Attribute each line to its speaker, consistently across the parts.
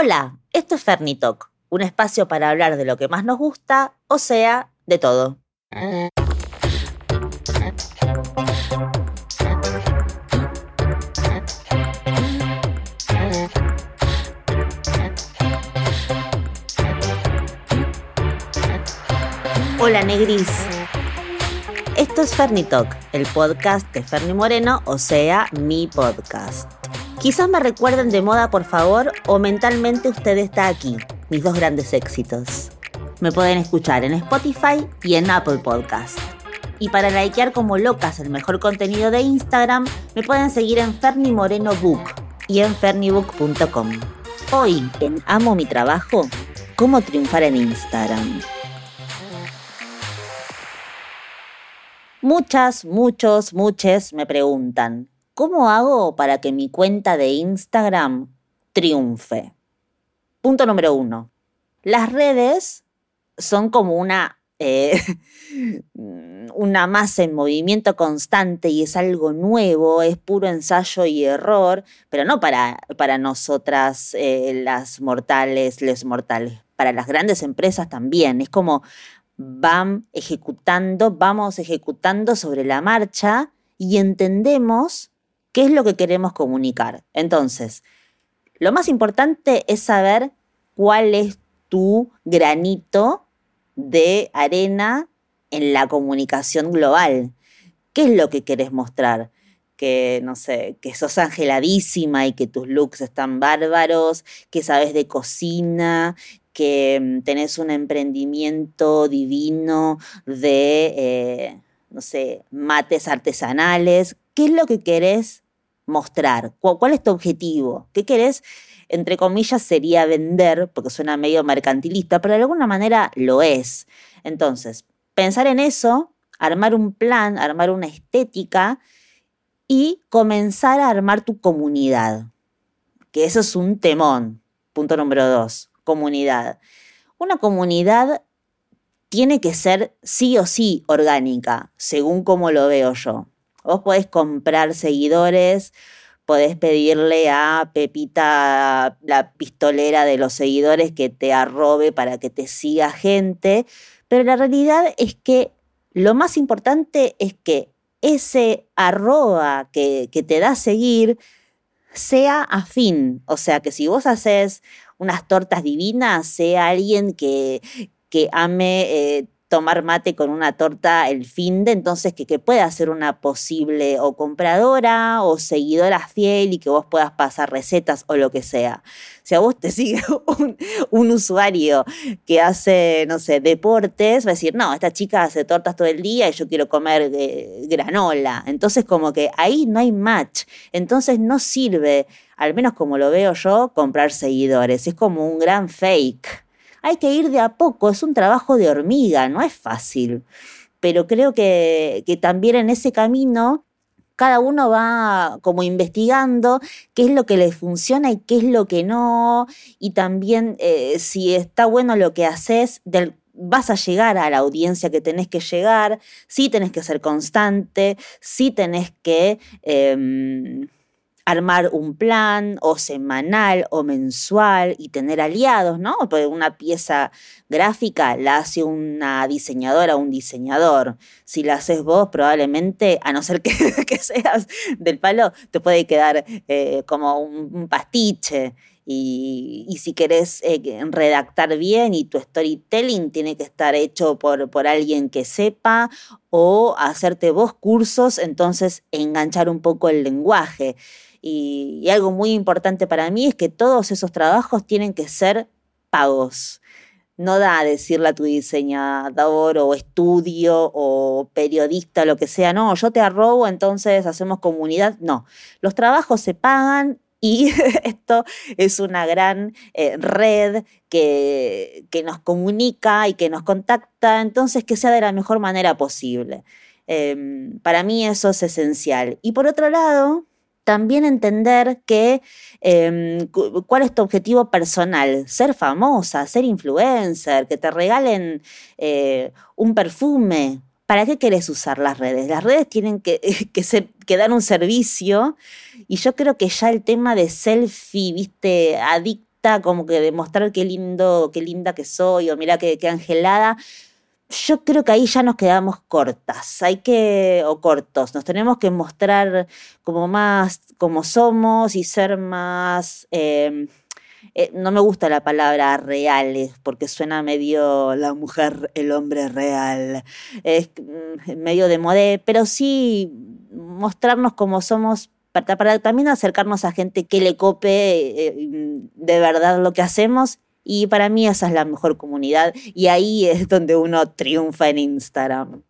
Speaker 1: Hola, esto es Fernitalk, un espacio para hablar de lo que más nos gusta, o sea, de todo. Hola Negris. Esto es Fernitalk, el podcast de Ferni Moreno, o sea, mi podcast. Quizás me recuerden de moda, por favor, o mentalmente usted está aquí, mis dos grandes éxitos. Me pueden escuchar en Spotify y en Apple Podcast. Y para likear como locas el mejor contenido de Instagram, me pueden seguir en Ferni Moreno Book y en fernibook.com. Hoy, en Amo mi trabajo, cómo triunfar en Instagram. Muchas, muchos, muchas me preguntan, ¿Cómo hago para que mi cuenta de Instagram triunfe? Punto número uno. Las redes son como una, eh, una masa en movimiento constante y es algo nuevo, es puro ensayo y error, pero no para, para nosotras eh, las mortales, les mortales, para las grandes empresas también. Es como van ejecutando, vamos ejecutando sobre la marcha y entendemos qué es lo que queremos comunicar. Entonces, lo más importante es saber cuál es tu granito de arena en la comunicación global. ¿Qué es lo que querés mostrar? Que, no sé, que sos angeladísima y que tus looks están bárbaros, que sabes de cocina, que mm, tenés un emprendimiento divino de, eh, no sé, mates artesanales. ¿Qué es lo que querés mostrar? ¿Cuál es tu objetivo? ¿Qué querés? Entre comillas sería vender, porque suena medio mercantilista, pero de alguna manera lo es. Entonces, pensar en eso, armar un plan, armar una estética y comenzar a armar tu comunidad. Que eso es un temón. Punto número dos, comunidad. Una comunidad tiene que ser sí o sí orgánica, según como lo veo yo. Vos podés comprar seguidores, podés pedirle a Pepita, la pistolera de los seguidores, que te arrobe para que te siga gente, pero la realidad es que lo más importante es que ese arroba que, te da seguir sea afín. O sea, que si vos haces unas tortas divinas, sea alguien que, que ame eh, tomar mate con una torta el fin de, entonces que, que pueda ser una posible o compradora o seguidora fiel y que vos puedas pasar recetas o lo que sea. Si a vos te sigue un, usuario que hace, no sé, deportes, va a decir, no, esta chica hace tortas todo el día y yo quiero comer eh, granola. Entonces como que ahí no hay match. Entonces no sirve, al menos como lo veo yo, comprar seguidores. Es como un gran fake hay que ir de a poco, es un trabajo de hormiga, no es fácil. Pero creo que, también en ese camino cada uno va como investigando qué es lo que le funciona y qué es lo que no, y también eh, si está bueno lo que haces, vas a llegar a la audiencia que tenés que llegar, sí tenés que ser constante, sí tenés que... Em, armar un plan o semanal o mensual y tener aliados, ¿no? Porque una pieza gráfica la hace una diseñadora o un diseñador. Si la haces vos, probablemente, a no ser que, seas del palo, te puede quedar eh, como un, pastiche. Y, si querés eh, redactar bien y tu storytelling tiene que estar hecho por, por alguien que sepa o hacerte vos cursos, entonces enganchar un poco el lenguaje. Y, algo muy importante para mí es que todos esos trabajos tienen que ser pagos. No da a decirle a tu diseñador o estudio o periodista, lo que sea, no, yo te arrobo, entonces hacemos comunidad. No, los trabajos se pagan y esto es una gran eh, red que, que, nos comunica y que nos contacta, entonces que sea de la mejor manera posible. Em, para mí eso es esencial. Y por otro lado, también entender que em, cuál es tu objetivo personal, ser famosa, ser influencer, que te regalen eh, un perfume. ¿Para qué querés usar las redes? Las redes tienen que, que, dar un servicio y yo creo que ya el tema de selfie, viste, adicto fiesta, como que demostrar qué lindo, qué linda que soy, o mira qué, qué angelada. Yo creo que ahí ya nos quedamos cortas, hay que, o cortos, nos tenemos que mostrar como más como somos y ser más, eh, eh, no me gusta la palabra reales porque suena medio la mujer, el hombre real, es mm, medio de modé, pero sí mostrarnos como somos para, también acercarnos a gente que le cope eh, de verdad lo que hacemos. Y para mí esa es la mejor comunidad y ahí es donde uno triunfa en Instagram.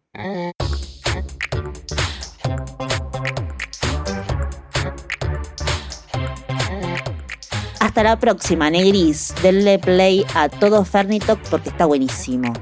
Speaker 1: Hasta la próxima, Negris. Denle play a todo Fernitok porque está buenísimo.